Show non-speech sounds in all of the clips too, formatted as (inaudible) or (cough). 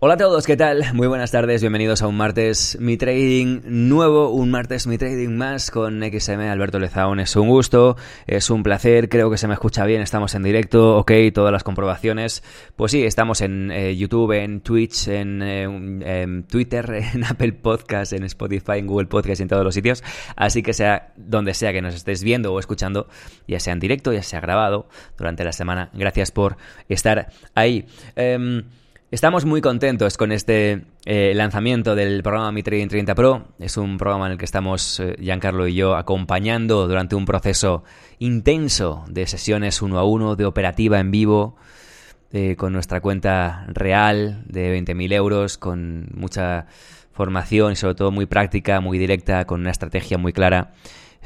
Hola a todos, ¿qué tal? Muy buenas tardes, bienvenidos a un martes Mi Trading nuevo, un martes Mi Trading más con XM Alberto Lezaun. Es un gusto, es un placer, creo que se me escucha bien, estamos en directo, ok, todas las comprobaciones. Pues sí, estamos en eh, YouTube, en Twitch, en, eh, Twitter, (laughs) en Apple Podcast, en Spotify, en Google Podcast y en todos los sitios. Así que sea donde sea que nos estés viendo o escuchando, ya sea en directo, ya sea grabado durante la semana, gracias por estar ahí. Eh, Estamos muy contentos con este eh, lanzamiento del programa Mi Trading 30 Pro. Es un programa en el que estamos, eh, Giancarlo y yo, acompañando durante un proceso intenso de sesiones uno a uno, de operativa en vivo, eh, con nuestra cuenta real de 20.000 euros, con mucha formación y sobre todo muy práctica, muy directa, con una estrategia muy clara.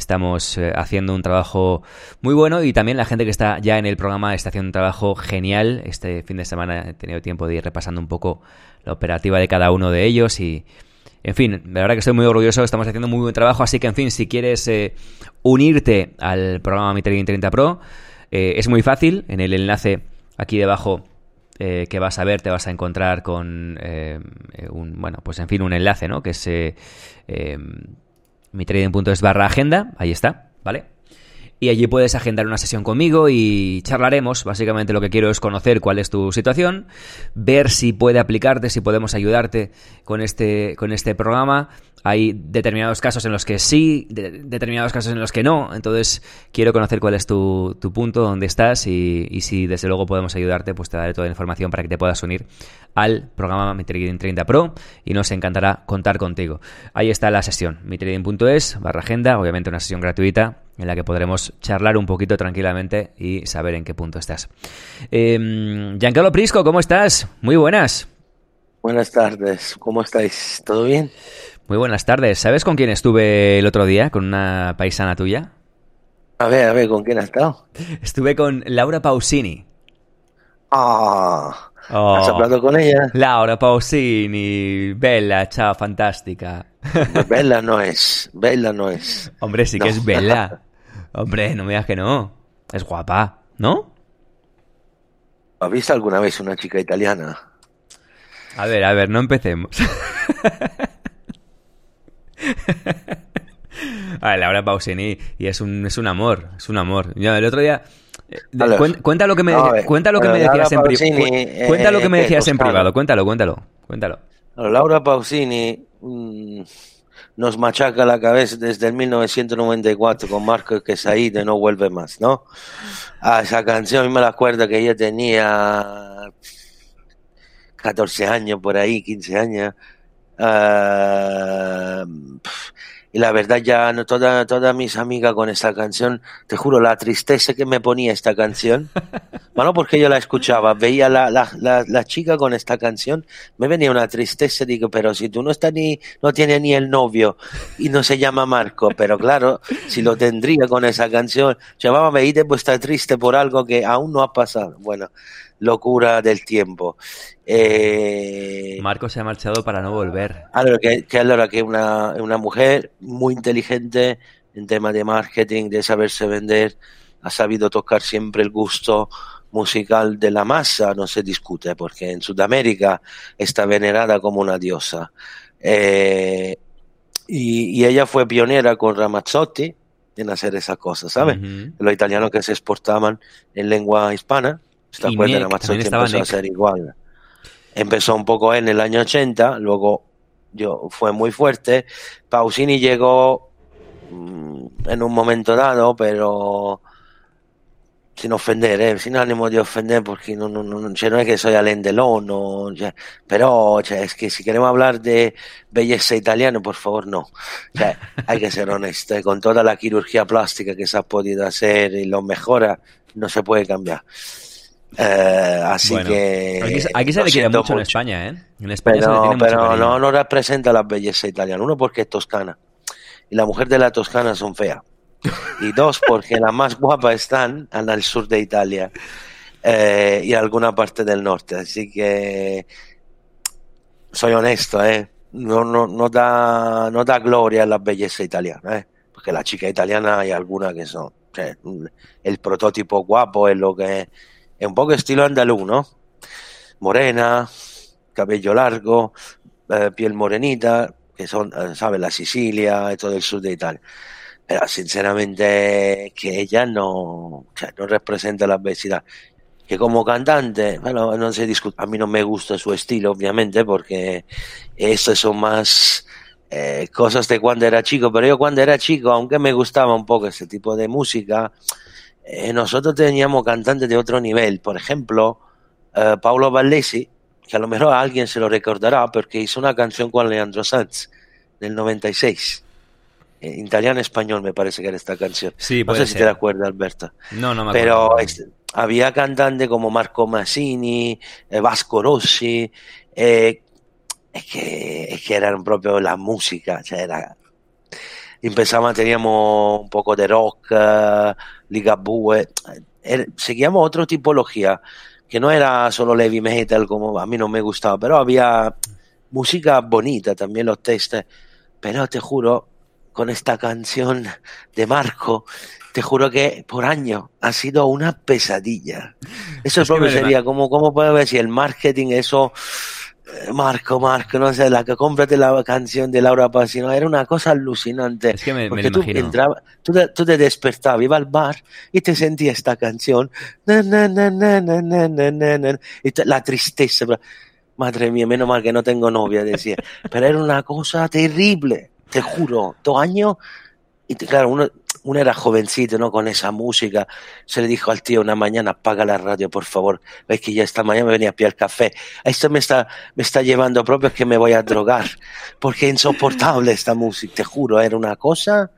Estamos eh, haciendo un trabajo muy bueno y también la gente que está ya en el programa está haciendo un trabajo genial. Este fin de semana he tenido tiempo de ir repasando un poco la operativa de cada uno de ellos y, en fin, la verdad que estoy muy orgulloso, estamos haciendo muy buen trabajo, así que, en fin, si quieres eh, unirte al programa Mi 30 Pro, eh, es muy fácil, en el enlace aquí debajo que vas a ver te vas a encontrar con un, bueno, pues en fin, un enlace, ¿no? Que es mitrading.es barra agenda, ahí está, ¿vale? Y allí puedes agendar una sesión conmigo y charlaremos. Básicamente lo que quiero es conocer cuál es tu situación, ver si puede aplicarte, si podemos ayudarte con este, con este programa hay determinados casos en los que sí, determinados casos en los que no. Entonces, quiero conocer cuál es tu, punto, dónde estás y, si desde luego podemos ayudarte, pues te daré toda la información para que te puedas unir al programa MiTrading 30 Pro y nos encantará contar contigo. Ahí está la sesión, mitrading.es barra agenda, obviamente una sesión gratuita en la que podremos charlar un poquito tranquilamente y saber en qué punto estás. Eh, Giancarlo Prisco, ¿cómo estás? Muy buenas. Buenas tardes, ¿cómo estáis? ¿Todo bien? Muy buenas tardes. ¿Sabes con quién estuve el otro día? ¿Con una paisana tuya? A ver, a ver, ¿con quién has estado? (laughs) Estuve con Laura Pausini. Ah, ¿Has oh. hablado con ella? Laura Pausini, bella, chao, fantástica. (laughs) Bella no es, bella no es. Hombre, sí que es bella. (laughs) Hombre, no me digas que no. Es guapa, ¿no? ¿Has visto alguna vez una chica italiana? A ver, a ver, no empecemos. Vale, (laughs) Laura Pausini, y es un, es un amor, es un amor. el otro día... Eh, cuenta, lo que me, cuenta lo que me decías en privado. Cuenta lo que me decías en privado, cuéntalo, cuéntalo, cuéntalo. Laura Pausini mm, nos machaca la cabeza desde el 1994 con Marco que de No Vuelve Más, ¿no? A ah, esa canción, me la acuerdo que ella tenía 14 años por ahí, 15 años. Uh, y la verdad ya no toda, todas mis amigas con esta canción, te juro, la tristeza que me ponía esta canción, (laughs) bueno, porque yo la escuchaba, veía la, la, la, la, chica con esta canción, me venía una tristeza, digo, pero si tú no estás ni, no tienes ni el novio y no se llama Marco, pero claro, si lo tendría con esa canción, llamaba, me pues está triste por algo que aún no ha pasado. Bueno, locura del tiempo. Eh, Marco se ha marchado para no volver. Allora, que, que allora que una, una mujer muy inteligente en tema de marketing, de saberse vender, ha sabido tocar siempre el gusto musical de la masa, no se discute, porque en Sudamérica está venerada como una diosa. Eh, y, y, ella fue pionera con Ramazzotti en hacer esas cosas, ¿sabes? Los italianos que se exportaban en lengua hispana esta y Nick, empezó a ser igual. Empezó un poco en el año 80, luego yo fue muy fuerte. Pausini llegó mm, en un momento dado, pero sin ofender, ¿eh? sin ánimo de ofender, porque no, no, no, no es que soy Alain Delon, no, pero es que si queremos hablar de belleza italiana, por favor, no. hay que ser honesto, ¿eh? con toda la quirugía plástica que se ha podido hacer y lo mejora, no se puede cambiar. Eh, así que. Aquí, aquí se le quiere mucho, en España, ¿eh? En España pero, se le tiene mucho pero cariño. no, no representa la belleza italiana. Uno, porque es toscana. Y la mujer de la Toscana son feas. Y dos, porque las más guapas están al sur de Italia eh, y alguna parte del norte. Así que soy honesto, ¿eh? No, no, no, da, no da gloria a la belleza italiana, ¿eh? Porque la chica italiana hay algunas que son. o sea, el prototipo guapo es lo que es. Es un poco estilo andaluz, ¿no? Morena, cabello largo, eh, piel morenita, que son, eh, ¿sabes? La Sicilia todo el sur de Italia. Pero sinceramente que ella no, sea, no representa la obesidad. Que como cantante, bueno, no se discute. A mí no me gusta su estilo, obviamente, porque estas son más eh, cosas de cuando era chico. Pero yo cuando era chico, aunque me gustaba un poco ese tipo de música, eh, nosotros teníamos cantantes de otro nivel. Por ejemplo, eh, Paolo Vallesi, que a lo mejor a alguien se lo recordará porque hizo una canción con Leandro Sanz del 96. En italiano-español me parece que era esta canción. Sí, no sé si ser. te acuerdas, Alberto. No, no me Pero acuerdo. ex- había cantantes como Marco Massini, eh, Vasco Rossi, eh, es, que, es que eran proprio la música, o sea, era... Empezamos, teníamos un poco de rock, eh, Ligabue, er- seguíamos otra tipología, que no era solo heavy metal como a mí no me gustaba, pero había música bonita, también los textos, pero te juro, con esta canción de Marco, te juro que por año ha sido una pesadilla. Eso Es que propio sería como, ¿cómo puedo decir? El marketing, eso, eh, Marco, Marco, no sé, la que cómprate la canción de Laura Pausini, era una cosa alucinante. Es que me, porque me tú, entraba, tú, te, despertabas, ibas al bar y te sentías esta canción. Na, la tristeza. Madre mía, menos mal que no tengo novia, decía. Pero era una cosa terrible, te juro. Dos años, claro, uno uno era jovencito, ¿no? Con esa música, se le dijo al tío una mañana, apaga la radio, por favor, ves que ya esta mañana me venía a pillar café, esto me está, me está llevando propio es que me voy a drogar, porque es insoportable esta música, te juro, era una cosa...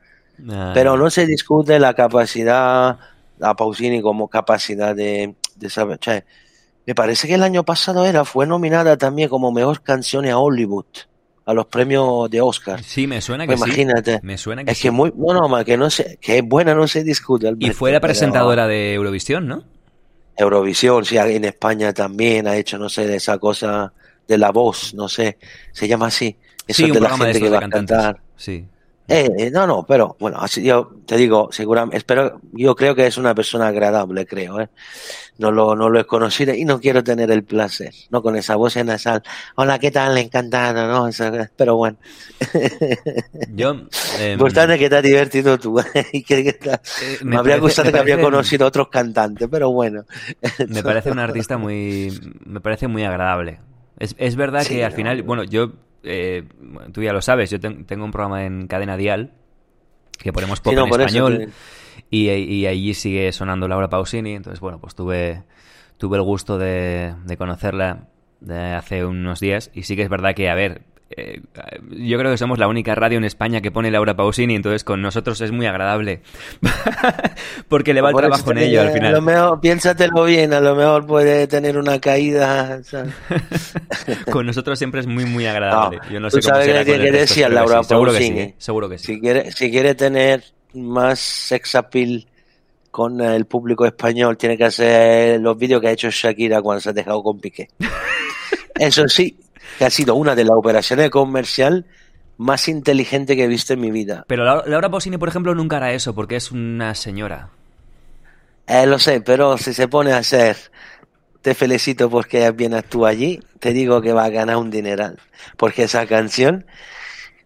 Pero no se discute la capacidad, a Pausini como capacidad de, de saber. Cioè, me parece que el año pasado era, fue nominada también como mejor canción a Hollywood, a los premios de Oscar. Sí, me suena que Pues sí. imagínate. Me suena que Es sí. que muy, no, no, ma, que no se, que es buena no se discute. Y fue la pero presentadora de Eurovisión, ¿no? Eurovisión, sí, en España también ha hecho, no sé, de esa cosa de la voz, no sé, se llama así. Eso sí, un de la de gente que va a cantar. Sí. Eh, no, no, pero bueno, así yo te digo, seguramente, espero, yo creo que es una persona agradable, creo, ¿eh? No lo, no lo he conocido y no quiero tener el placer, ¿no? Con esa voz nasal. Hola, ¿qué tal? Encantado, ¿no? Pero bueno, (laughs) Yo. eh, importante que te has divertido tú. (laughs) y que, que te- eh, me, habría parece- gustado me que habría conocido otros cantantes, pero bueno. (laughs) Me parece un artista muy. Me parece muy agradable. Es, es verdad Sí, que al no. final. Bueno, yo. Eh, tú ya lo sabes, yo ten- tengo un programa en Cadena Dial que ponemos pop Sí, no, en español y, y allí sigue sonando Laura Pausini. Entonces, bueno, pues tuve, tuve el gusto de, de conocerla de hace unos días. Y sí que es verdad que, a ver, eh, yo creo que somos la única radio en España que pone Laura Pausini. Entonces, con nosotros es muy agradable. (laughs) Porque le va el Por trabajo en ello al digo, A lo final. mejor, piénsatelo bien, a lo mejor puede tener una caída. (laughs) con nosotros siempre es muy, muy agradable. No, Yo no tú sé cómo sabes será que que que Laura sí. Seguro que sí, Pausini. seguro que sí. Si quiere, si quiere tener más sex appeal con el público español, tiene que hacer los vídeos que ha hecho Shakira cuando se ha dejado con Piqué. (laughs) Eso sí, que ha sido una de las operaciones comercial más inteligente que he visto en mi vida. Pero Laura, Pausini, por ejemplo, nunca hará eso porque es una señora. Eh, lo sé, pero si se pone a hacer, te felicito porque bien actúa allí, te digo que va a ganar un dineral. Porque esa canción,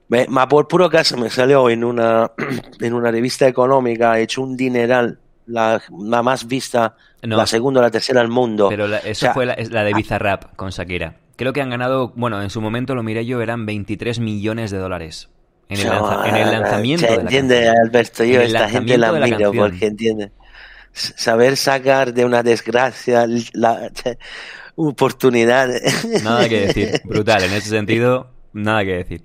me, por puro caso me salió en una, (clears throat) en una revista económica, ha hecho un dineral, la, la más vista, No. la segunda o la tercera del mundo. Pero la- eso O sea, fue la, la de Bizarrap con Shakira. Creo que han ganado, bueno, en su momento lo miré yo, eran 23 millones de dólares. En el, lanza- en el chaval, lanzamiento de la entiende, canción. Alberto, yo esta gente la de la porque entiende. Saber sacar de una desgracia la che, oportunidad. (laughs) Nada que decir. Brutal, en ese sentido, nada que decir.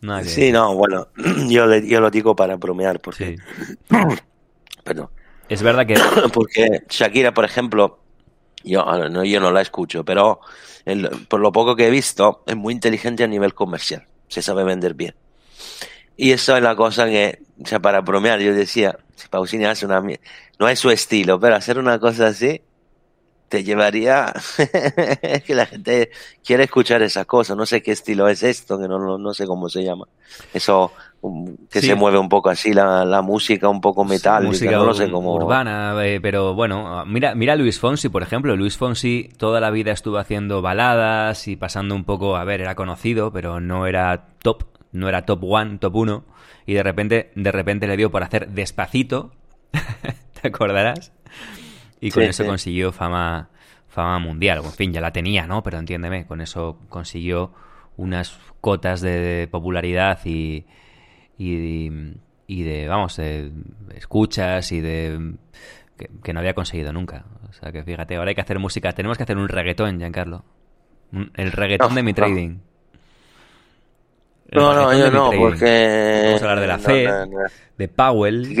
Nada que Sí, decir. no, bueno, (clears throat) yo, le- yo lo digo para bromear, porque, Sí. (clears throat) perdón, Es verdad que (clears throat) porque Shakira, por ejemplo, Yo no, yo no la escucho, pero por lo poco que he visto, es muy inteligente a nivel comercial. Se sabe vender bien. Y eso es la cosa que, o sea, para bromear, yo decía, si Pausini hace una... No es su estilo, pero hacer una cosa así te llevaría (laughs) que la gente quiere escuchar esa cosa. No sé qué estilo es esto, que no, no, sé cómo se llama. Eso um, que se mueve un poco así la, la música, un poco metálica, música no sé cómo. Urbana, eh, pero bueno, mira, mira Luis Fonsi, por ejemplo. Luis Fonsi toda la vida estuvo haciendo baladas y pasando un poco, a ver, era conocido, pero no era top, no era top one, top uno. Y de repente, de repente le dio por hacer despacito. (laughs) ¿Te acordarás? Y con eso consiguió fama, fama mundial. En fin, ya la tenía, ¿no? Pero entiéndeme, con eso consiguió unas cotas de, popularidad y, y, y, de, vamos, de escuchas y de... Que, no había conseguido nunca. O sea que fíjate, ahora hay que hacer música. Tenemos que hacer un reggaetón, Giancarlo. El reggaetón de mi trading. no, no, yo no, porque... Vamos a hablar de la fe, de Powell.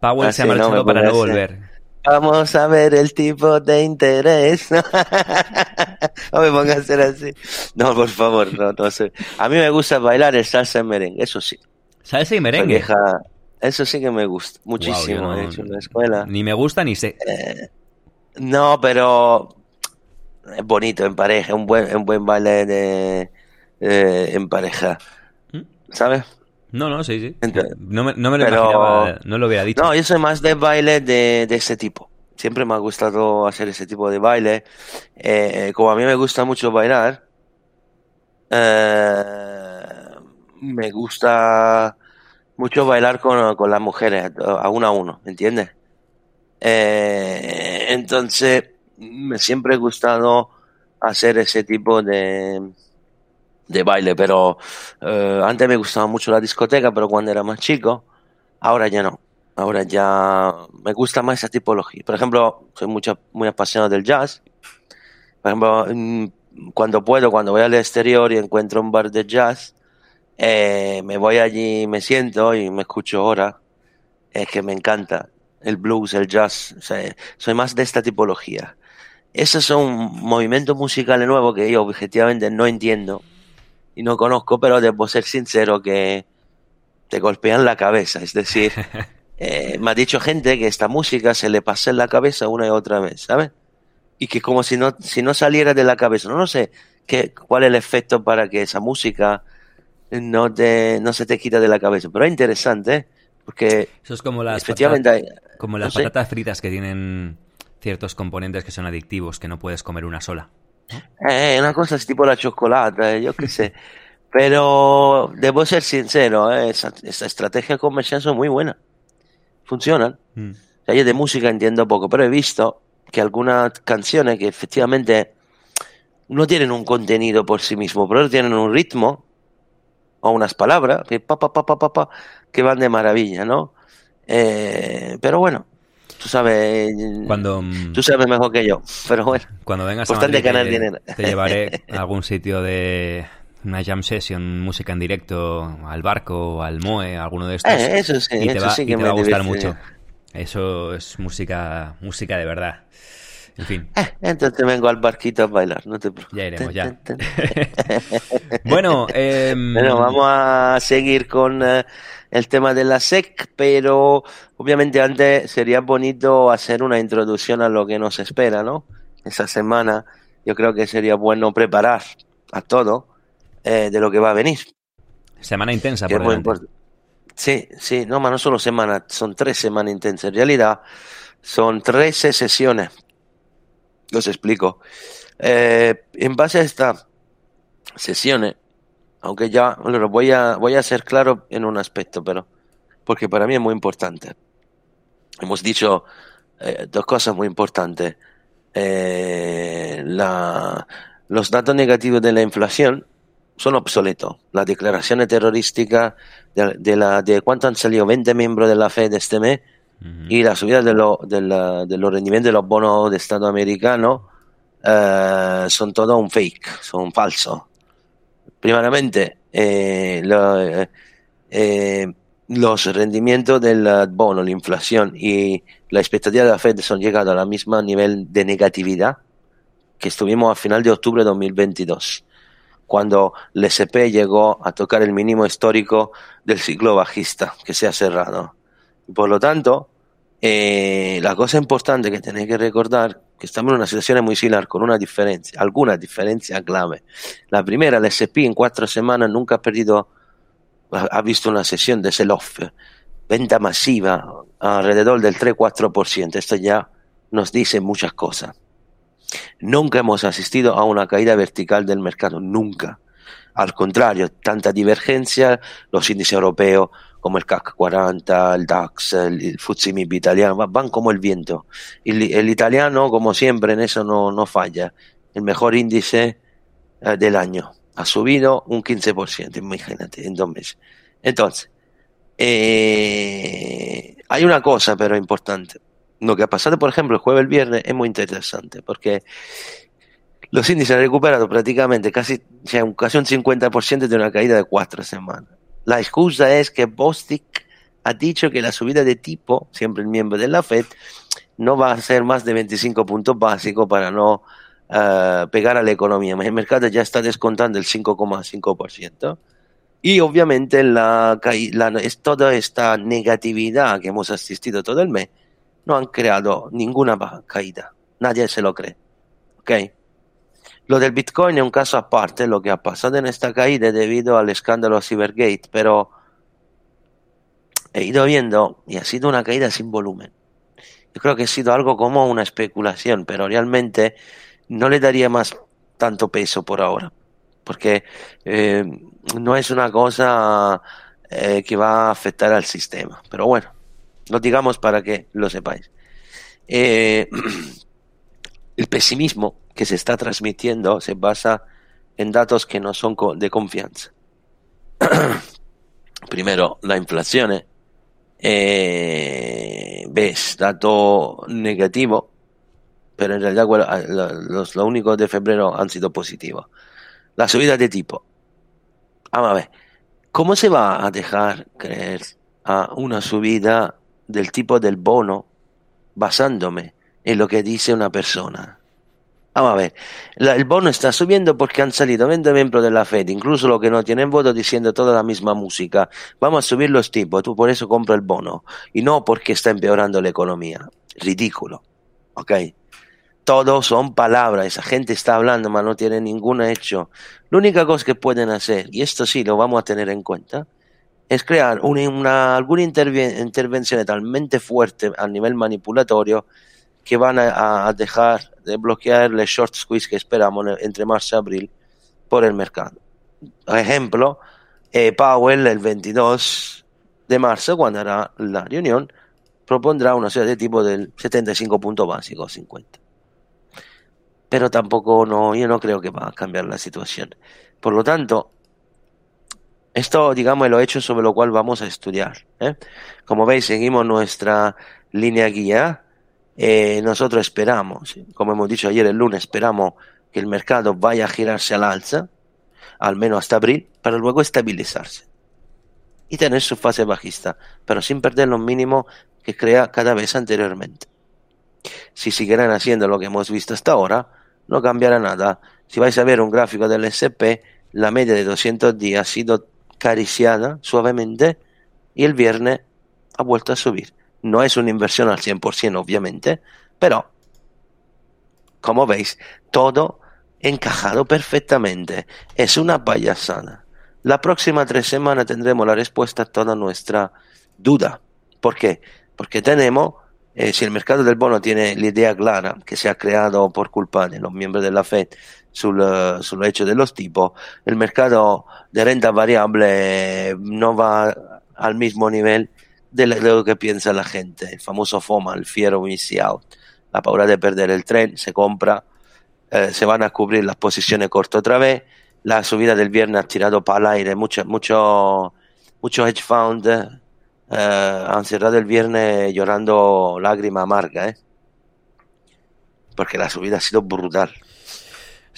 Powell se ha marchado para no volver. Vamos a ver el tipo de interés. (laughs) no me pongas a hacer así. No, por favor, no, no sé. A mí me gusta bailar el salsa y merengue, eso sí. Salsa y merengue. eso sí que me gusta muchísimo. he hecho en la escuela. Ni me gusta ni sé. Eh, no, pero es bonito en pareja, un buen, un buen baile de, en pareja. ¿Mm? ¿Sabes? No, no, sí, sí. no, me, no me lo imaginaba, no lo hubiera dicho. No, yo soy más de baile de, de ese tipo. Siempre me ha gustado hacer ese tipo de baile. Eh, como a mí me gusta mucho bailar, eh, me gusta mucho bailar con, con, las mujeres, a uno a uno, ¿me entiendes? Eh, entonces, me siempre ha gustado hacer ese tipo de, de baile, pero eh, antes me gustaba mucho la discoteca, pero cuando era más chico, ahora ya no. Ahora ya me gusta más esa tipología. Por ejemplo, soy mucho, muy apasionado del jazz. Por ejemplo, cuando puedo, cuando voy al exterior y encuentro un bar de jazz, eh, me voy allí, me siento y me escucho ahora. Es que me encanta el blues, el jazz. soy más de esta tipología. Esos son movimientos musicales nuevos que yo objetivamente no entiendo y no conozco, pero debo ser sincero que te golpean la cabeza. Es decir, (laughs) eh, me ha dicho gente que esta música se le pasa en la cabeza una y otra vez, ¿sabes? Y que como si no, si no saliera de la cabeza. No, no sé qué, cuál es el efecto para que esa música no, te, no se te quita de la cabeza. Pero es interesante, ¿eh? porque Eso es como las, efectivamente, como las patatas fritas que tienen ciertos componentes que son adictivos, que no puedes comer una sola. Eh, una cosa es tipo la chocolate, yo qué sé. Pero debo ser sincero, eh, esa, estrategia comercial son muy buena. Funcionan. Mm. yo de música entiendo poco, pero he visto que algunas canciones que efectivamente no tienen un contenido por sí mismo, pero tienen un ritmo o unas palabras que, pa, pa, pa, que van de maravilla, ¿no? Eh, pero bueno, tú sabes, cuando, mm, tú sabes mejor que yo, pero bueno. Cuando vengas a Madrid, te, te, llevaré (laughs) a algún sitio de una jam session, música en directo, al barco, al Moe, alguno de estos. Eh, eso sí, y te va, sí que va a gustar mucho. Eso es música, música de verdad. En fin. Eh, entonces vengo al barquito a bailar, no te preocupes. Ya iremos, ya. (laughs) bueno, eh, bueno, vamos a seguir con eh, el tema de la SEC, pero obviamente antes sería bonito hacer una introducción a lo que nos espera, ¿no? Esa semana yo creo que sería bueno preparar a todo eh, de lo que va a venir. Semana intensa, por ejemplo. Sí, sí, no, no solo semana, son tres semanas intensas. En realidad son 13 sesiones. Los explico. Eh, en base a estas sesiones, aunque ya lo voy a, voy a ser claro en un aspecto, pero porque para mí es muy importante. Hemos dicho eh, dos cosas muy importantes. Eh, la, los datos negativos de la inflación son obsoletos. Las declaraciones terrorísticas de, de, la, de cuánto han salido 20 miembros de la FED este mes y la subida de, lo, de, la, de, los rendimientos de los bonos de Estado americano eh, son todo un fake, son falsos. Primeramente, eh, eh, los rendimientos del bono, la inflación y la expectativa de la Fed son llegados a la misma nivel de negatividad, que estuvimos a final de octubre de 2022, cuando el SP llegó a tocar el mínimo histórico del ciclo bajista que se ha cerrado. Por lo tanto, eh, la cosa importante que tenéis que recordar que estamos en una situación muy similar con una diferencia, alguna diferencia clave. La primera, el SP en cuatro semanas nunca ha perdido, ha visto una sesión de sell-off, venta masiva alrededor del 3-4%. Esto ya nos dice muchas cosas. Nunca hemos asistido a una caída vertical del mercado, nunca. Al contrario, tanta divergencia, los índices europeos como el CAC 40, el DAX, el FTSE MIB italiano, van como el viento. El, el italiano, como siempre, en eso no, no falla. El mejor índice eh, del año. Ha subido un 15%, imagínate, en dos meses. Entonces, eh, hay una cosa pero importante. Lo que ha pasado, por ejemplo, el jueves y el viernes es muy interesante porque los índices han recuperado prácticamente casi, o sea, casi un 50% de una caída de cuatro semanas. La excusa es que Bostic ha dicho que la subida de tipo, siempre el miembro de la Fed, no va a ser más de 25 puntos básicos para no uh, pegar a la economía. El mercado ya está descontando el 5,5%. Y obviamente la, la, toda esta negatividad que hemos asistido todo el mes no han creado ninguna caída. Nadie se lo cree. ¿Ok? Lo del Bitcoin es un caso aparte, lo que ha pasado en esta caída debido al escándalo Cybergate, pero he ido viendo y ha sido una caída sin volumen. Yo creo que ha sido algo como una especulación, pero realmente no le daría más tanto peso por ahora, porque eh, no es una cosa eh, que va a afectar al sistema. Pero bueno, lo digamos para que lo sepáis. Eh, (clears throat) el pesimismo que se está transmitiendo se basa en datos que no son de confianza. (clears throat) Primero, la inflación. Eh, ves, dato negativo, pero en realidad los, los únicos de febrero han sido positivos. La subida de tipo. A ver, ¿cómo se va a dejar creer a una subida del tipo del bono basándome en lo que dice una persona? Vamos a ver, el bono está subiendo porque han salido 20 miembros de la Fed, incluso los que no tienen voto, diciendo toda la misma música. Vamos a subir los tipos, tú por eso compra el bono. Y no porque está empeorando la economía. Ridículo. ¿Ok? Todo son palabras. Esa gente está hablando, pero no tiene ningún hecho. La única cosa que pueden hacer, y esto sí lo vamos a tener en cuenta, es crear una alguna intervención talmente fuerte a nivel manipulatorio que van a, dejar de bloquear el short squeeze que esperamos entre marzo y abril por el mercado. Por ejemplo, eh, Powell el 22 de marzo, cuando hará la reunión, propondrá una serie de tipo del 75 puntos básicos, 50. Pero tampoco no, yo no creo que va a cambiar la situación. Por lo tanto, esto, digamos, es lo hecho sobre lo cual vamos a estudiar. ¿eh? Como veis, seguimos nuestra línea guía eh, nosotros esperamos, como hemos dicho ayer el lunes, esperamos que el mercado vaya a girarse al alza, al menos hasta abril, para luego estabilizarse y tener su fase bajista, pero sin perder los mínimos que crea cada vez anteriormente. Si siguieran haciendo lo que hemos visto hasta ahora, no cambiará nada. Si vais a ver un gráfico del SP, la media de 200 días ha sido acariciada suavemente y el viernes ha vuelto a subir. No es una inversión al 100%, obviamente, pero, como veis, todo encajado perfectamente. Es una payasada. La próxima tres semanas tendremos la respuesta a toda nuestra duda. ¿Por qué? Porque tenemos, eh, si el mercado del bono tiene la idea clara que se ha creado por culpa de los miembros de la Fed sul, sul hecho de los tipos, el mercado de renta variable no va al mismo nivel de lo que piensa la gente, el famoso FOMA, el Fear of Missing Out, la paura de perder el tren, se compra, eh, se van a cubrir las posiciones cortas otra vez, la subida del viernes ha tirado para el aire, muchos mucho, mucho hedge fund eh, han cerrado el viernes llorando lágrima amarga, ¿eh? porque la subida ha sido brutal.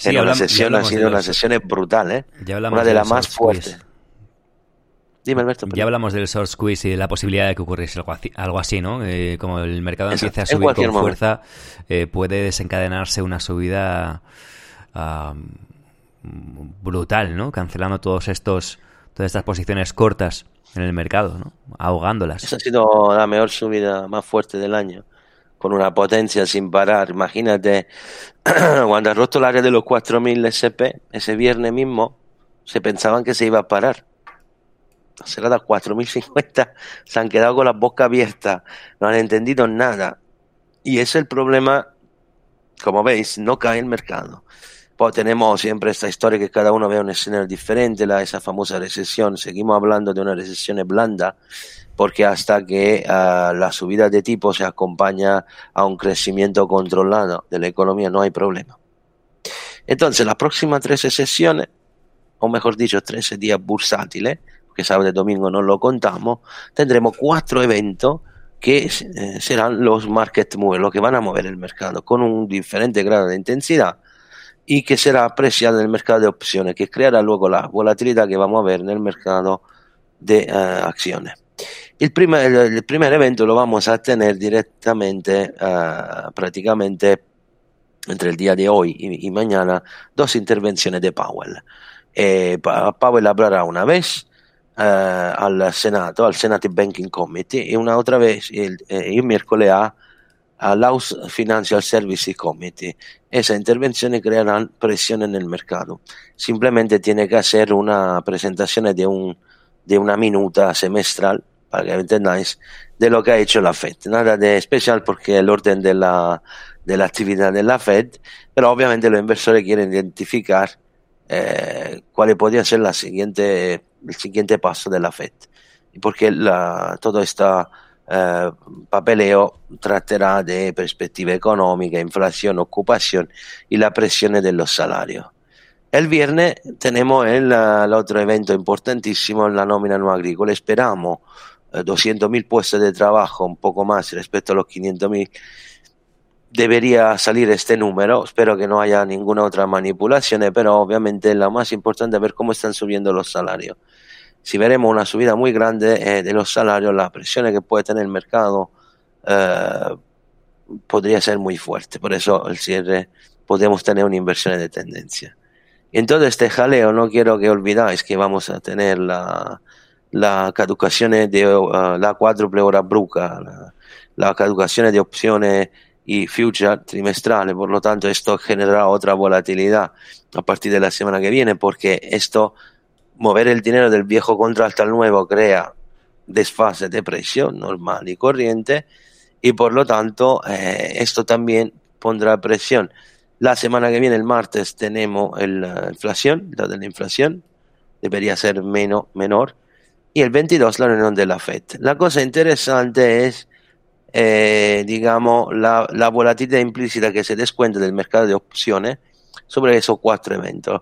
en una sesión ha sido una sesión brutal, ¿eh? una de, las más fuertes. Dime, Alberto. Ya hablamos del short squeeze y de la posibilidad de que ocurriese algo así, ¿no? Eh, como el mercado empiece a subir con fuerza, eh, puede desencadenarse una subida brutal, ¿no? Cancelando todos estos, todas estas posiciones cortas en el mercado, ¿no? Ahogándolas. Esa ha sido la mejor subida más fuerte del año, con una potencia sin parar. Imagínate, (clears throat) cuando ha roto el área de los 4.000 SP, ese viernes mismo, se pensaban que se iba a parar de 4.050, se han quedado con las bocas abiertas, no han entendido nada. Y ese es el problema, como veis, no cae el mercado. Pues tenemos siempre esta historia que cada uno ve un escenario diferente, la, esa famosa recesión. Seguimos hablando de una recesión blanda, porque hasta que uh, la subida de tipo se acompaña a un crecimiento controlado de la economía, no hay problema. Entonces, las próximas 13 sesiones, o mejor dicho, 13 días bursátiles, que sábado y domingo no lo contamos, tendremos cuatro eventos que eh, serán los market movers, los que van a mover el mercado con un diferente grado de intensidad y que será apreciado en el mercado de opciones, que creará luego la volatilidad que vamos a ver en el mercado de uh, acciones. El primer, el primer, evento lo vamos a tener directamente, uh, prácticamente entre el día de hoy y, mañana, dos intervenciones de Powell. Eh, Powell hablará una vez eh, al Senato, al Senate Banking Committee, e una otra vez el, eh, miércoles a, al House Financial Services Committee. Esa intervención creará presión en el mercado. Simplemente tiene que hacer una presentación de, un, de una minuta semestral, para que entendáis, de lo que ha hecho la Fed. Nada de especial porque el orden de la, de la actividad de la Fed, pero obviamente los inversores quieren identificar eh, cuál podría ser la siguiente el siguiente paso de la FED. Porque la, todo este eh, papeleo tratará de perspectiva económica, inflación, ocupación y la presión de los salarios. El viernes tenemos el, otro evento importantísimo, la nómina no agrícola. Esperamos eh, 200.000 puestos de trabajo, un poco más respecto a los 500.000 debería salir este número. Espero que no haya ninguna otra manipulación, pero obviamente lo más importante es ver cómo están subiendo los salarios. Si veremos una subida muy grande eh, de los salarios, la presión que puede tener el mercado eh, podría ser muy fuerte. Por eso el cierre podemos tener una inversión de tendencia. Y en todo este jaleo no quiero que olvidáis que vamos a tener la, la caducación de uh, la cuádruple hora bruca, la, la caducación de opciones y future trimestrales. Por lo tanto, esto generará otra volatilidad a partir de la semana que viene, porque esto, mover el dinero del viejo contrato al nuevo, crea desfase de precio normal y corriente, y por lo tanto, eh, esto también pondrá presión. La semana que viene, el martes, tenemos el, la inflación, la de la inflación, debería ser menos, menor, y el 22 la reunión de la FED. La cosa interesante es eh, digamos, la, volatilidad implícita que se descuenta del mercado de opciones sobre esos cuatro eventos.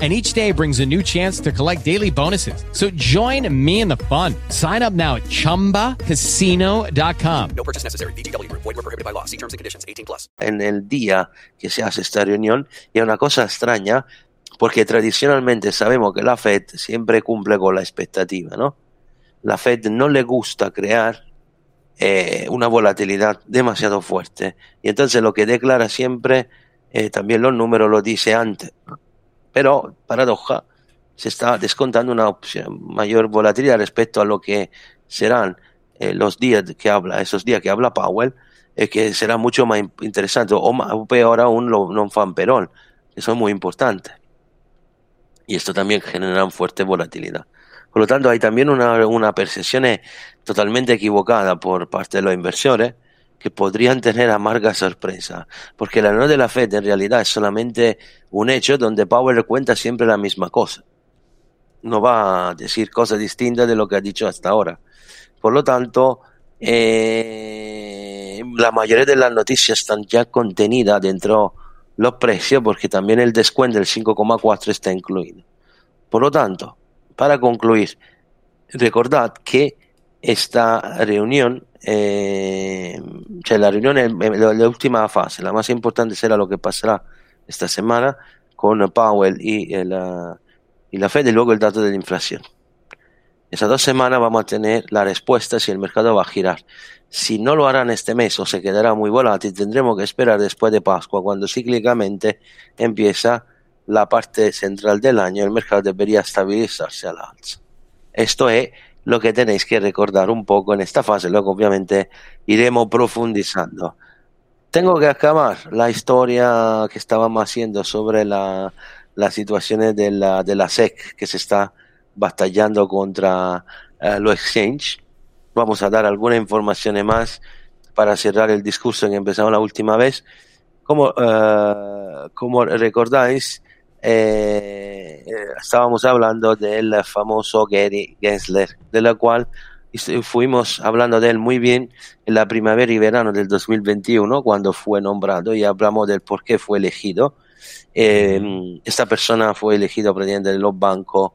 and each day brings a new chance to collect daily bonuses. So join me in the fun. Sign up now at ChumbaCasino.com. No purchase necessary. BGW. Void were prohibited by law. See terms and conditions. 18 plus. En el día que se hace esta reunión, y es una cosa extraña, porque tradicionalmente sabemos que la Fed siempre cumple con la expectativa, ¿no? La Fed no le gusta crear eh, una volatilidad demasiado fuerte. Y entonces lo que declara siempre, eh, también los números lo dice antes. Pero, paradoja, se está descontando una mayor volatilidad respecto a lo que serán eh, los días que habla, esos días que habla Powell, e che sarà molto più interessante o, ma, o peor aún lo non fan perol, que son muy importantes. Y esto también genera fuerte volatilidad. Por lo tanto, hay también una, una percepción totalmente equivocada por parte de los inversores que podrían tener amarga sorpresa, porque la no de la Fed en realidad es solamente un hecho donde Powell cuenta siempre la misma cosa. No va a decir cosas distintas de lo que ha dicho hasta ahora. Por lo tanto, eh, la mayoría de las noticias están ya contenidas dentro los precios porque también el descuento del 5,4 está incluido. Por lo tanto, para concluir, recordad que esta reunión, eh, cioè la la última fase, la más importante será lo que pasará esta semana con Powell y la, y la Fed y luego el dato de la inflación. Esas dos semanas vamos a tener la respuesta si el mercado va a girar. Si no lo harán este mes o se quedará muy volátil, tendremos que esperar después de Pascua, cuando cíclicamente empieza la parte central del año, el mercado debería estabilizarse al alza. Esto es lo que tenéis que recordar un poco en esta fase, luego obviamente iremos profundizando. Tengo que acabar la historia que estábamos haciendo sobre la, las situaciones de la, de la SEC que se está batallando contra uh, los exchange. Vamos a dar alguna información más para cerrar el discurso que empezamos la última vez. Como, uh, como recordáis, eh, estábamos hablando del famoso Gary Gensler, de la cual fuimos hablando de él muy bien en la primavera y verano del 2021, cuando fue nombrado, y hablamos del por qué fue elegido. Eh, esta persona fue elegido presidente de los bancos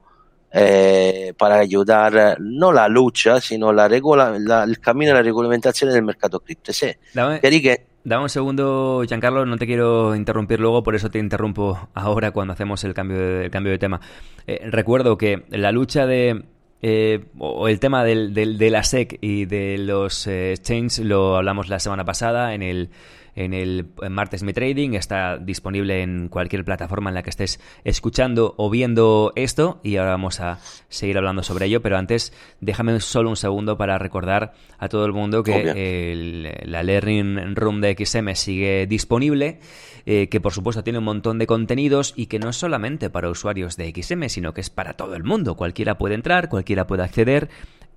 eh, para ayudar no la lucha, sino la regola, la, el camino a la regulamentazione del mercato cripto. Dame, que, dame un segundo, Giancarlo, no te quiero interrumpir luego, por eso te interrumpo ahora cuando hacemos el cambio de, cambio de tema. Eh, recuerdo que la lucha de eh, o el tema del, del, de la SEC y de los eh, exchanges lo hablamos la semana pasada en el en el martes Mi Trading. Está disponible en cualquier plataforma en la que estés escuchando o viendo esto. Y ahora vamos a seguir hablando sobre ello. Pero antes, déjame solo un segundo para recordar a todo el mundo que el, la Learning Room de XM sigue disponible. Eh, que por supuesto tiene un montón de contenidos y que no es solamente para usuarios de XM, sino que es para todo el mundo. Cualquiera puede entrar, cualquiera puede acceder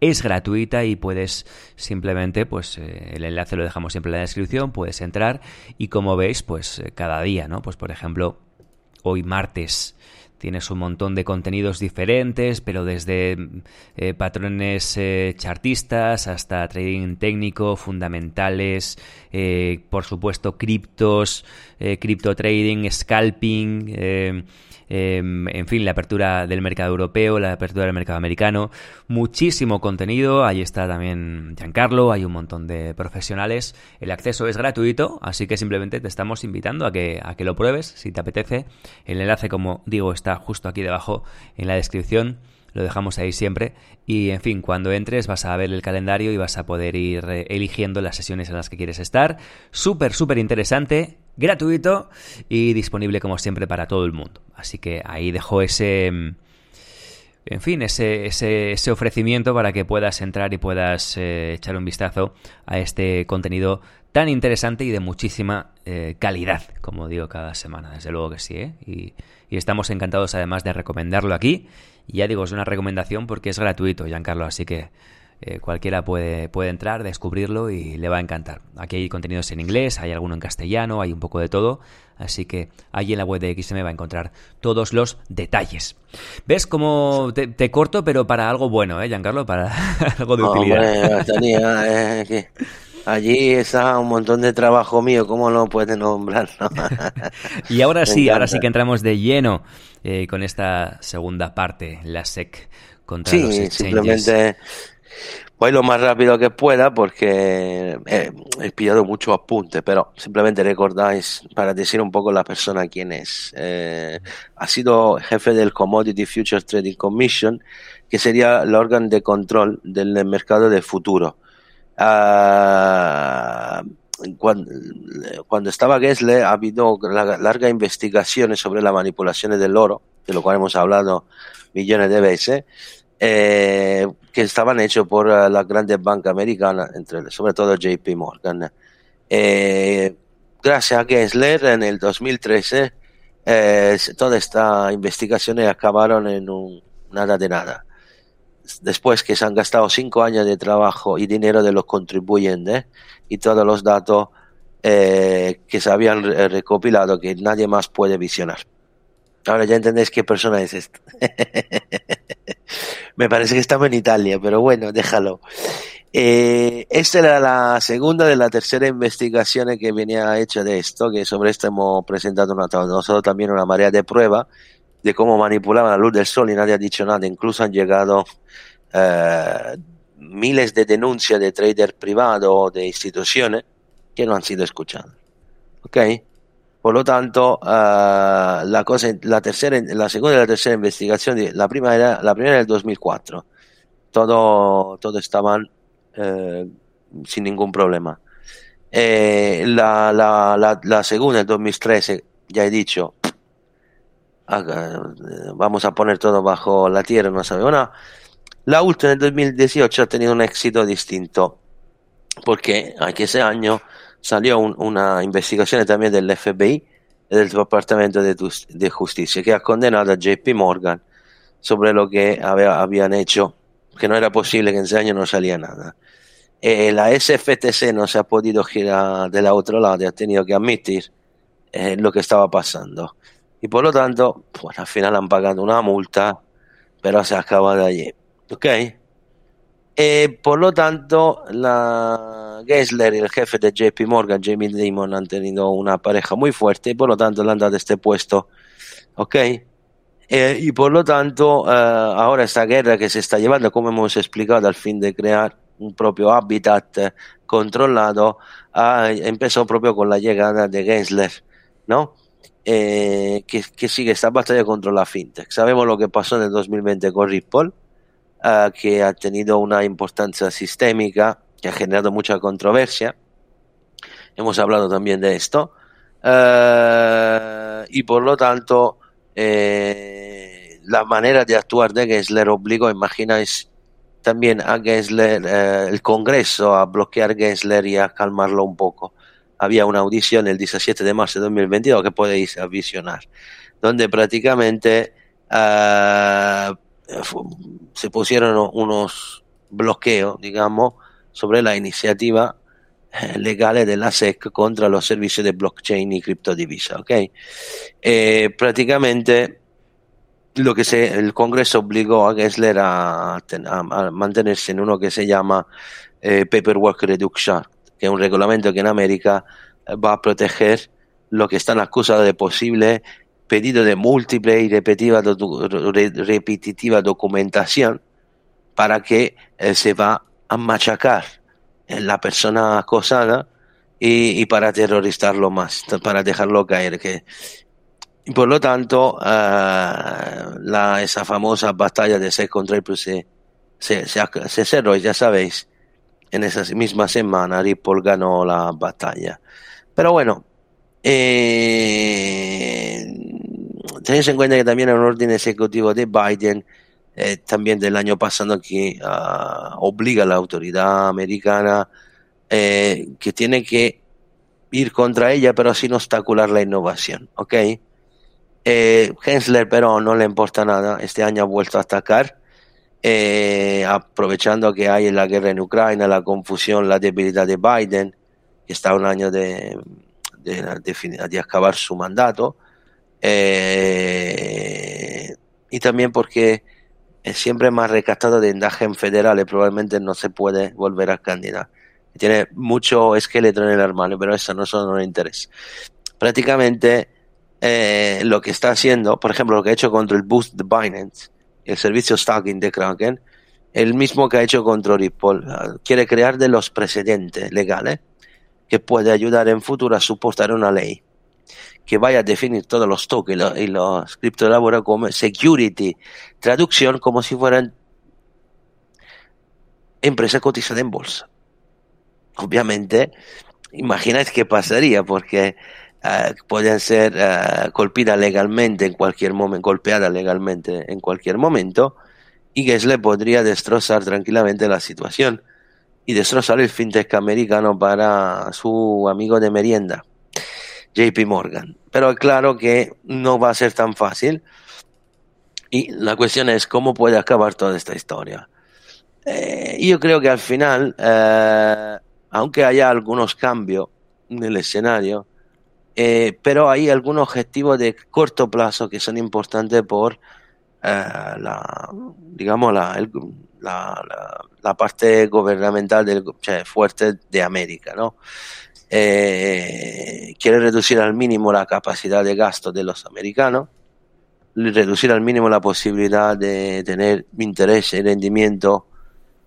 es gratuita y puedes simplemente, pues eh, el enlace lo dejamos siempre en la descripción, puedes entrar y como veis, pues eh, cada día, ¿no? Pues por ejemplo, hoy martes tienes un montón de contenidos diferentes, pero desde eh, patrones chartistas hasta trading técnico, fundamentales, por supuesto criptos, cripto trading, scalping, Em, en fin, la apertura del mercado europeo, la apertura del mercado americano, muchísimo contenido, ahí está también Giancarlo, hay un montón de profesionales, el acceso es gratuito, así que simplemente te estamos invitando a que, a que lo pruebes si te apetece, el enlace como digo está justo aquí debajo en la descripción. Lo dejamos ahí siempre. Y en fin, cuando entres vas a ver el calendario y vas a poder ir eh, eligiendo las sesiones en las que quieres estar. Súper, súper interesante, gratuito y disponible como siempre para todo el mundo. Así que ahí dejo ese... Mm, en fin, ese, ese, ofrecimiento para que puedas entrar y puedas eh, echar un vistazo a este contenido tan interesante y de muchísima eh, calidad, como digo cada semana, desde luego que sí, ¿eh? y, y, estamos encantados además de recomendarlo aquí. Y ya digo, es una recomendación porque es gratuito, Giancarlo, así que eh, cualquiera puede, puede entrar, descubrirlo y le va a encantar. Aquí hay contenidos en inglés, hay alguno en castellano, hay un poco de todo, así que ahí en la web de XM va a encontrar todos los detalles. ¿Ves cómo te, corto, pero para algo bueno, ¿eh, Giancarlo? Para (laughs) algo de utilidad. Eh, (laughs) allí está un montón de trabajo mío, ¿cómo no puede (laughs) nombrar? y ahora sí, ahora sí que entramos de lleno eh, con esta segunda parte, la SEC contra los exchanges. simplemente voy lo más rápido que pueda porque he pillado muchos apuntes, pero simplemente recordáis para decir un poco la persona quién es. Eh, ha sido jefe del Commodity Futures Trading Commission, que sería el órgano de control del mercado de futuro. Ah, cuando, cuando, estaba Gessler ha habido largas investigaciones sobre las manipulaciones del oro, de lo cual hemos hablado millones de veces, eh, que estaban hechos por uh, las grandes bancas americanas, entre, sobre todo JP Morgan. Eh, gracias a Gensler, en el 2013, eh, toda esta investigaciones acabaron en un nada de nada. Después que se han gastado cinco años de trabajo y dinero de los contribuyentes y todos los datos eh, que se habían re- recopilado que nadie más puede visionar. Ahora ya entendéis qué persona es esta. (laughs) Me parece que estamos en Italia, pero bueno, déjalo. Eh, esta era la segunda de la tercera investigación que venía hecha de esto, que sobre esto hemos presentado una, nosotros también una marea de prueba de cómo manipulaban la luz del sol y nadie ha dicho nada. Incluso han llegado eh, miles de denuncias de traders privados o de instituciones que no han sido escuchadas. ¿Ok? Por lo tanto, eh, la cosa, tercera, la segunda y la tercera investigación, la primera, la primera del 2004, todo, todo estaban eh, sin ningún problema. Eh, la, la, segunda, el 2013, ya he dicho, eh, vamos a poner todo bajo la tierra, no sabemos nada. La última, el 2018, ha tenido un éxito distinto, porque aquí ese año salió un- una investigación también del FBI y del Departamento de, de Justicia, que ha condenado a JP Morgan sobre lo que había- habían hecho, que no era posible que en ese año no salía nada. Eh, la SFTC no se ha podido girar del otro lado y ha tenido que admitir eh, lo que estaba pasando. Y por lo tanto, pues al final han pagado una multa, pero se acaba de allí. ¿Ok? Eh, por lo tanto, la Gensler y el jefe de JP Morgan, Jamie Dimon, han tenido una pareja muy fuerte y por lo tanto le han dado este puesto. ¿Ok? Eh, y por lo tanto, eh, ahora esta guerra que se está llevando, como hemos explicado, al fin de crear un propio hábitat eh, controlado, empezó propio con la llegada de Gensler, ¿no? Eh, que, que sigue esta batalla contra la fintech. Sabemos lo que pasó en el 2020 con Ripple, ah, que ha tenido una importancia sistémica, que ha generado mucha controversia. Hemos hablado también de esto. Eh, y por lo tanto, eh, la manera de actuar de Gensler obligó, imagináis, también a Gensler, eh, el Congreso, a bloquear Gensler y a calmarlo un poco. Había una audición el 17 de marzo de 2022 que podéis visionar, donde prácticamente fu- se pusieron unos bloqueos, digamos, sobre la iniciativa eh, legale de la SEC contra los servicios de blockchain y criptodivisa. Eh, prácticamente lo que se, el Congreso obligó a Gensler a, ten- a- a mantenerse en uno que se llama eh, Paperwork Reduction, que es un reglamento que en América va a proteger lo que están acusados de posible pedido de múltiple y repetitiva, docu- re- repetitiva documentación para que eh, se va a machacar en la persona acosada y, para aterrorizarlo más, para dejarlo caer. Que, por lo tanto, ah, la, esa famosa batalla de SEC contra Apple se, se, se, cerró, ya sabéis, en esa misma semana Ripple ganó la batalla. Pero bueno, eh, tenéis en cuenta que también hay un orden ejecutivo de Biden, eh, también del año pasado, que ah, obliga a la autoridad americana eh, que tiene que ir contra ella, pero sin obstacular la innovación. ¿Ok? Eh, Hensler, pero no le importa nada. Este año ha vuelto a atacar, eh, aprovechando que hay la guerra en Ucrania, la confusión, la debilidad de Biden, que está un año de, de, de de acabar su mandato. Eh, y también porque es siempre más recatado de endaje federal y probablemente no se puede volver a candidato. Tiene mucho esqueleto en el armario, pero eso no, eso no le interesa. Prácticamente eh, lo que está haciendo, por ejemplo, lo que ha hecho contra el Boost de Binance, el servicio stacking de Kraken, el mismo que ha hecho contra Ripple. Ah, Quiere crear de los precedentes legales que puede ayudar en futuro a suportar una ley que vaya a definir todos los tokens y los, y los criptoelaborados como security, traducción como si fueran empresa cotizada en bolsa. Obviamente, imagináis qué pasaría, porque eh, pueden ser eh, golpeadas legalmente en cualquier momento, golpeadas legalmente en cualquier momento, y Gensler podría destrozar tranquilamente la situación. y destrozar el fintech americano para su amigo de merienda, JP Morgan. Pero claro que no va a ser tan fácil. Y la cuestión es cómo puede acabar toda esta historia. Eh, yo creo que al final, eh, aunque haya algunos cambios en el escenario, eh, pero hay algunos objetivos de corto plazo que son importantes por la, digamos, la, parte gubernamental del, fuerte de América, ¿no? Quiere reducir al mínimo la capacidad de gasto de los americanos, reducir al mínimo la posibilidad de tener interés y rendimiento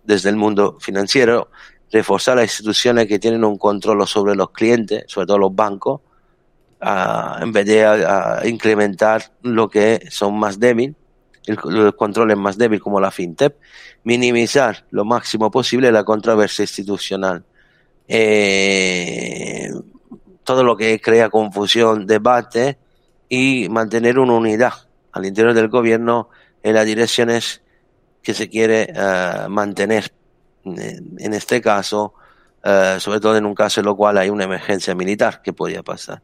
desde el mundo financiero, reforzar las instituciones que tienen un control sobre los clientes, sobre todo los bancos, en vez de incrementar lo que son más débiles, control controles más débil como la fintech, minimizar lo máximo posible la controversia institucional. Eh, todo lo que crea confusión, debate y mantener una unidad al interior del gobierno en las direcciones que se quiere uh, mantener. En este caso, uh, sobre todo en un caso en lo cual hay una emergencia militar que podría pasar.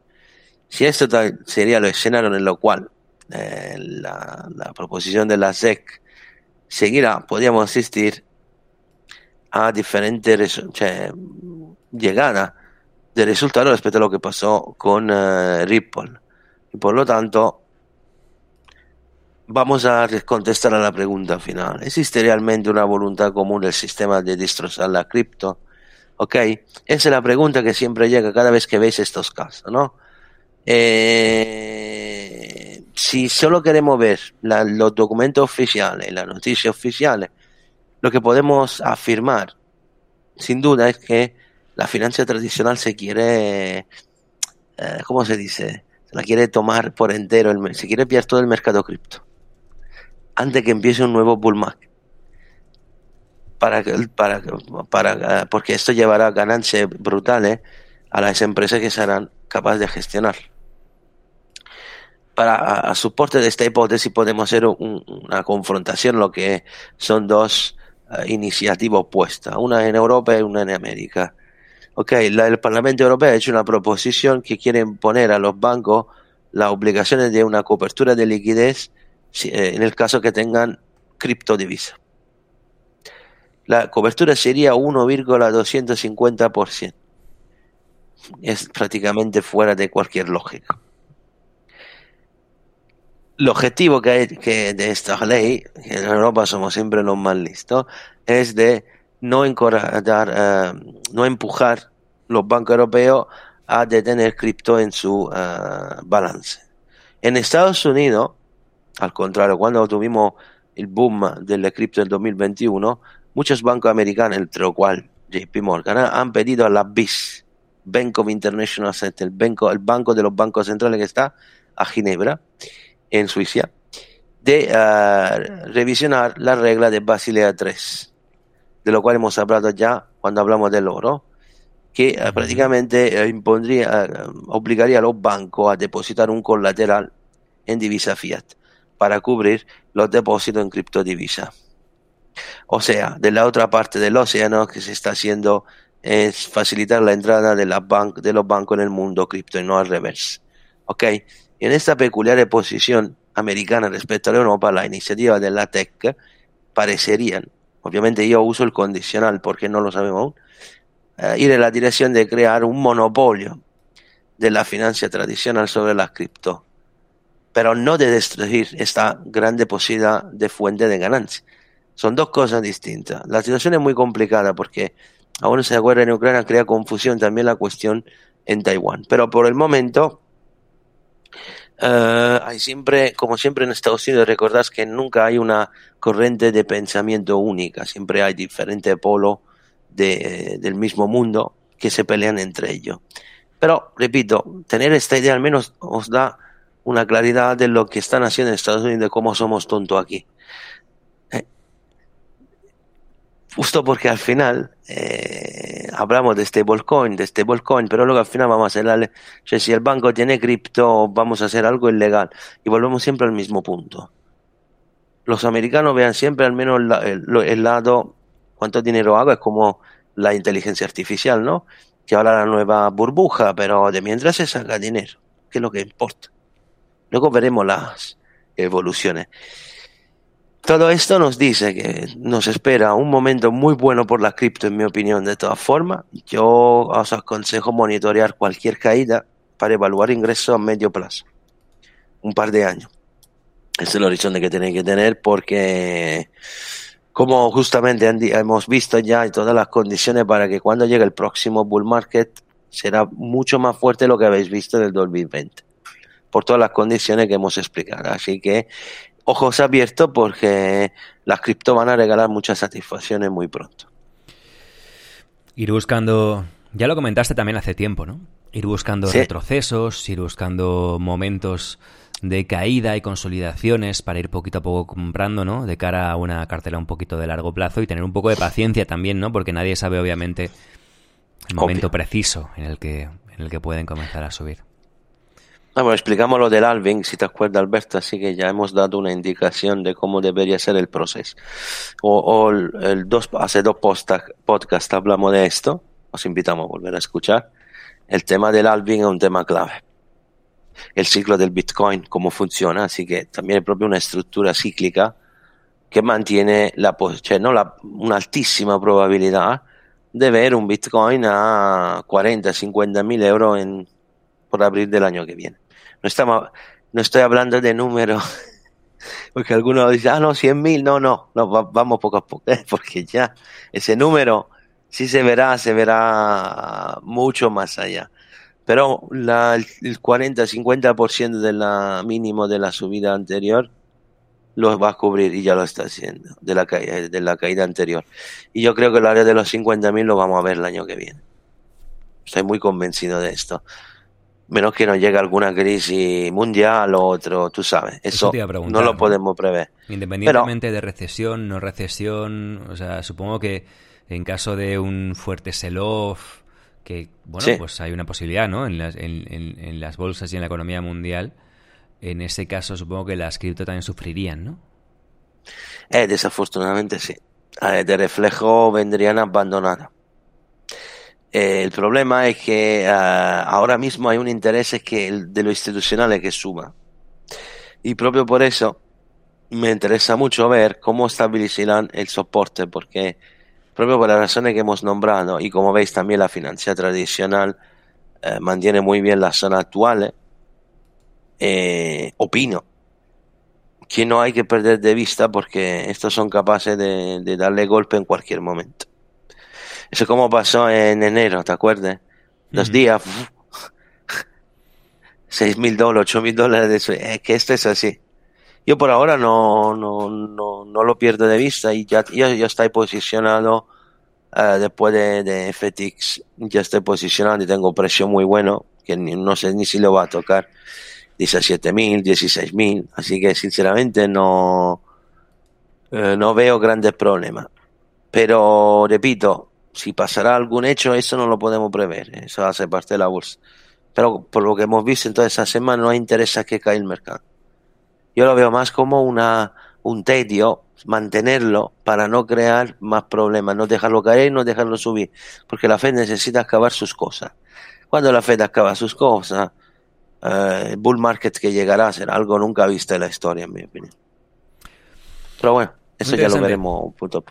Si esto sería el escenario en lo cual eh, la, proposición de la SEC seguirá, podríamos asistir a diferentes llegadas de resultados respecto a lo que pasó con uh, Ripple. Por lo tanto, Vamos a contestar a la pregunta final. ¿Existe realmente una voluntad común del sistema de destrozar la cripto? ¿Ok? Esa es la pregunta que siempre llega cada vez que veis estos casos, ¿no? Eh, si solo queremos ver los documentos oficiales, las noticias oficiales, lo que podemos afirmar, sin duda, es que la financia tradicional se quiere, eh, ¿cómo se dice? Se la quiere tomar por entero, el, se quiere pillar todo el mercado cripto antes que empiece un nuevo bull market. Para, para, para, porque esto llevará ganancias brutales a las empresas que serán capaces de gestionar. Para a, soporte de esta hipótesis podemos hacer una confrontación, lo que son dos uh, iniciativas opuestas, una en Europa y una en América. Ok, la, el Parlamento Europeo ha hecho una proposición que quiere imponer a los bancos las obligaciones de una cobertura de liquidez eh, en el caso que tengan criptodivisa. La cobertura sería 1,250%. Es prácticamente fuera de cualquier lógica. El objetivo que hay que de esta ley, que en Europa somos siempre los más listos, es de no, encorajar, uh, no empujar los bancos europeos a detener cripto en su uh, balance. En Estados Unidos, al contrario, cuando tuvimos el boom del cripto en 2021, muchos bancos americanos, entre los cuales JP Morgan, han pedido a la BIS, Bank of International Center, el banco, el banco de los bancos centrales que está a Ginebra, en Suiza, de uh, revisionar la regla de Basilea 3, de lo cual hemos hablado ya cuando hablamos del oro, que uh, prácticamente uh, impondría, obligaría a los bancos a depositar un colateral en divisa fiat para cubrir los depósitos en criptodivisa. O sea, de la otra parte del océano que se está haciendo es facilitar la entrada de, la de los bancos en el mundo cripto y no al revés. ¿Ok? En esta peculiar posición americana respecto a Europa, la iniciativa de la TEC parecerían, obviamente yo uso el condicional porque no lo sabemos aún, eh, ir en la dirección de crear un monopolio de la financia tradicional sobre las cripto pero no de destruir esta grande posibilidad de fuente de ganancia. Son dos cosas distintas. La situación es muy complicada porque aún se guerra en Ucrania crea confusión también la cuestión en Taiwán. Pero por el momento, uh, hay siempre, como siempre en Estados Unidos, recordad que nunca hay una corriente de pensamiento única, siempre hay diferentes polos de, del mismo mundo que se pelean entre ellos. Pero, repito, tener esta idea al menos os da una claridad de lo que están haciendo en Estados Unidos, de cómo somos tontos aquí. Eh, justo porque al final eh, hablamos de stablecoin, de stablecoin, pero luego al final vamos a hacer, si el banco tiene cripto, vamos a hacer algo ilegal. Y volvemos siempre al mismo punto. Los americanos vean siempre al menos el lado, cuánto dinero hago, es como la inteligencia artificial, ¿no? Que ahora la nueva burbuja, pero de mientras se saca dinero, que es lo que importa. Luego veremos las evoluciones. Todo esto nos dice que nos espera un momento muy bueno por la cripto, en mi opinión, de todas formas. Yo os aconsejo monitorear cualquier caída para evaluar ingresos a medio plazo. Un par de años. Ese es el horizonte que tenéis que tener porque, como justamente hemos visto ya, todas las condiciones para que cuando llegue el próximo bull market será mucho más fuerte lo que habéis visto del 2020 por todas las condiciones que hemos explicado. Así que ojos abiertos porque las cripto van a regalar muchas satisfacciones muy pronto. Ir buscando, ya lo comentaste también hace tiempo, ¿no? Ir buscando Sí. retrocesos, ir buscando momentos de caída y consolidaciones para ir poquito a poco comprando, ¿no? De cara a una cartera un poquito de largo plazo y tener un poco de paciencia también, ¿no? Porque nadie sabe obviamente el momento Obvio. preciso en el que en el que pueden comenzar a subir. Ah, bueno, explicamos lo del Alvin, si te acuerdas, Alberto, así que ya hemos dado una indicación de cómo debería ser el proceso. O, o el, el dos, hace dos podcasts hablamos de esto, os invitamos a volver a escuchar. El tema del Alvin es un tema clave. El ciclo del Bitcoin, cómo funciona, así que también es proprio una estructura cíclica que mantiene la, cioè, no, una altísima probabilidad de ver un Bitcoin a 40, 50 mil euros en, por abril del año que viene. No, estamos, no estoy hablando de números, (laughs) porque algunos dicen, ah, no, 100 mil, no, no, no va- vamos poco a poco, (laughs) porque ya ese número sí se verá, se verá mucho más allá. Pero la, el 40-50% de la mínimo de la subida anterior lo va a cubrir y ya lo está haciendo de la, caída, de la caída anterior. Y yo creo que el área de los 50.000 lo vamos a ver el año que viene. Estoy muy convencido de esto. Menos que nos llegue alguna crisis mundial o otro, tú sabes. Eso, no lo podemos prever. Independientemente de recesión, no recesión, o sea, supongo que en caso de un fuerte sell-off, que, bueno, Sí. pues hay una posibilidad, ¿no? En las, en, en- en las bolsas y en la economía mundial, en ese caso supongo que las cripto también sufrirían, ¿no? Eh, desafortunadamente sí. Eh, de reflejo vendrían abandonadas. Eh, el problema es que ah, ahora mismo hay un interés que el de lo institucional es que suba. Y propio por eso me interesa mucho ver cómo estabilizarán el soporte, porque propio por las razones que hemos nombrado y como veis también la financiera tradicional eh, mantiene muy bien las zonas actuales, eh, opino que no hay que perder de vista porque estos son capaces de, de darle golpe en cualquier momento. Eso como pasó en enero, ¿te acuerdas? Dos Ujú. días, (laughs) seis mil dólares, ocho mil dólares de eso. Es que esto es así. Yo por ahora no, no, no, no lo pierdo de vista y ya, yo, yo estoy posicionado eh, después de, de FTX, ya estoy posicionado y tengo precio muy bueno que no sé ni si lo va a tocar. 17.000, 16.000, así que sinceramente no, eh, no veo grandes problemas. Pero repito, si pasará algún hecho, eso no lo podemos prever, eso hace parte de la bolsa. Pero por lo que hemos visto en toda esa semana, no interesa que caiga el mercado. Yo lo veo más como una, un tedio, mantenerlo para no crear más problemas, no dejarlo caer, no dejarlo subir, porque la Fed necesita acabar sus cosas. Cuando la Fed acaba sus cosas, eh, el bull market que llegará será algo nunca visto en la historia, en mi opinión. Pero bueno, eso ya lo veremos punto.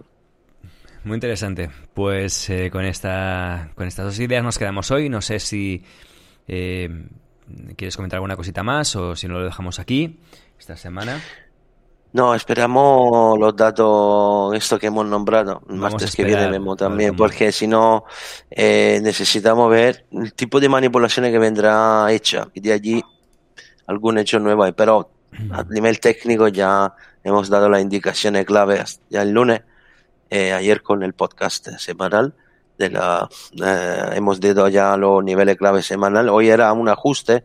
Muy interesante. Pues eh, con, esta, con estas dos ideas nos quedamos hoy. No sé si eh, quieres comentar alguna cosita más o si no lo dejamos aquí esta semana. No, esperamos los datos, esto que hemos nombrado, el martes que viene vemos también, porque si no, eh, necesitamos ver el tipo de manipulaciones que vendrá hecha y de allí algún hecho nuevo. Pero a nivel técnico ya hemos dado las indicaciones claves ya el lunes, eh, ayer con el podcast semanal. De la, eh, hemos dado ya los niveles clave semanal. Hoy era un ajuste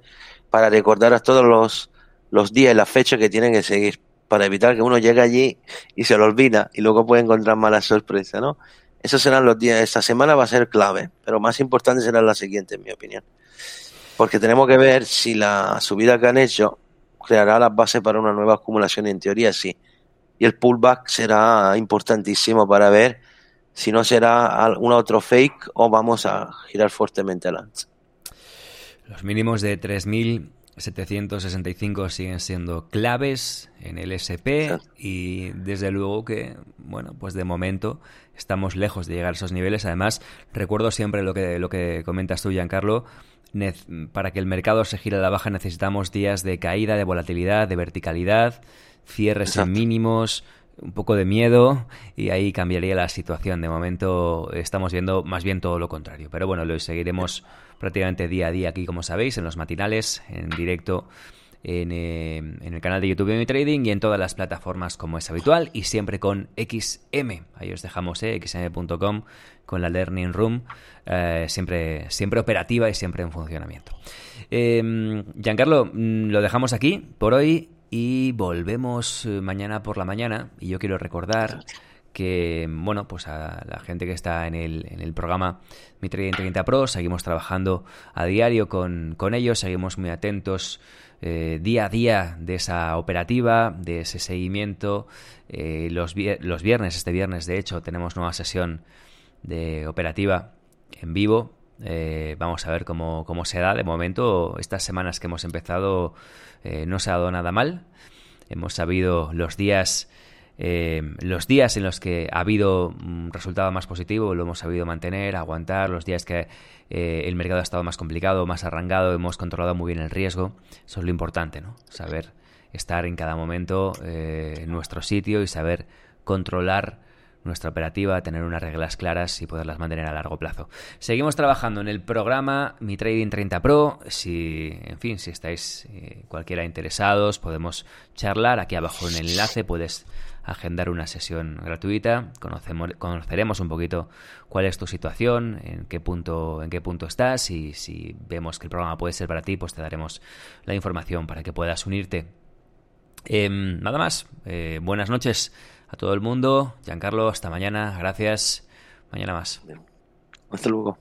para recordar a todos los, los días y las fechas que tienen que seguir para evitar que uno llegue allí y se lo olvida y luego puede encontrar mala sorpresa, ¿no? Esos serán los días, esta semana va a ser clave, pero más importante será la siguiente, en mi opinión. Porque tenemos que ver si la subida que han hecho creará las bases para una nueva acumulación, en teoría sí. Y el pullback será importantísimo para ver Si no será algún otro fake o vamos a girar fuertemente el alza. Los mínimos de 3.765 siguen siendo claves en el SP y desde luego que, bueno, pues de momento estamos lejos de llegar a esos niveles. Además, recuerdo siempre lo que, lo que comentas tú, Giancarlo, para que el mercado se gire a la baja necesitamos días de caída, de volatilidad, de verticalidad, cierres en mínimos, un poco de miedo y ahí cambiaría la situación. De momento estamos viendo más bien todo lo contrario. Pero bueno, lo seguiremos prácticamente día a día aquí, como sabéis, en los matinales, en directo. En, eh, el canal de YouTube de Mi Trading y en todas las plataformas como es habitual y siempre con XM. Ahí os dejamos eh, xm.com con la Learning Room, eh, siempre, siempre operativa y siempre en funcionamiento. Eh, Giancarlo, mm, lo dejamos aquí por hoy y volvemos eh, mañana por la mañana. Y yo quiero recordar que, bueno, pues a la gente que está en el, en el programa Mi 30 Pro, seguimos trabajando a diario con, con ellos, seguimos muy atentos eh, día a día de esa operativa, de ese seguimiento. Eh, los, los viernes, este viernes de hecho, tenemos nueva sesión de operativa en vivo. Eh, vamos a ver cómo, cómo, se da. De momento, estas semanas que hemos empezado eh, no se ha dado nada mal. Hemos sabido los días, eh, los días en los que ha habido un resultado más positivo, lo hemos sabido mantener, aguantar. Los días que eh, el mercado ha estado más complicado, más arrancado, hemos controlado muy bien el riesgo. Eso es lo importante, ¿no? Saber estar en cada momento en nuestro sitio y saber controlar nuestra operativa, tener unas reglas claras y poderlas mantener a largo plazo. Seguimos trabajando en el programa Mi Trading 30 Pro. Si, en fin, si estáis eh, cualquiera interesados, podemos charlar. Aquí abajo en el enlace puedes agendar una sesión gratuita. Conocemos, conoceremos un poquito cuál es tu situación, en qué punto, en qué punto estás y si vemos que el programa puede ser para ti, pues te daremos la información para que puedas unirte. Eh, nada más. Eh, buenas noches a todo el mundo. Giancarlo, hasta mañana. Gracias. Mañana más. Hasta luego.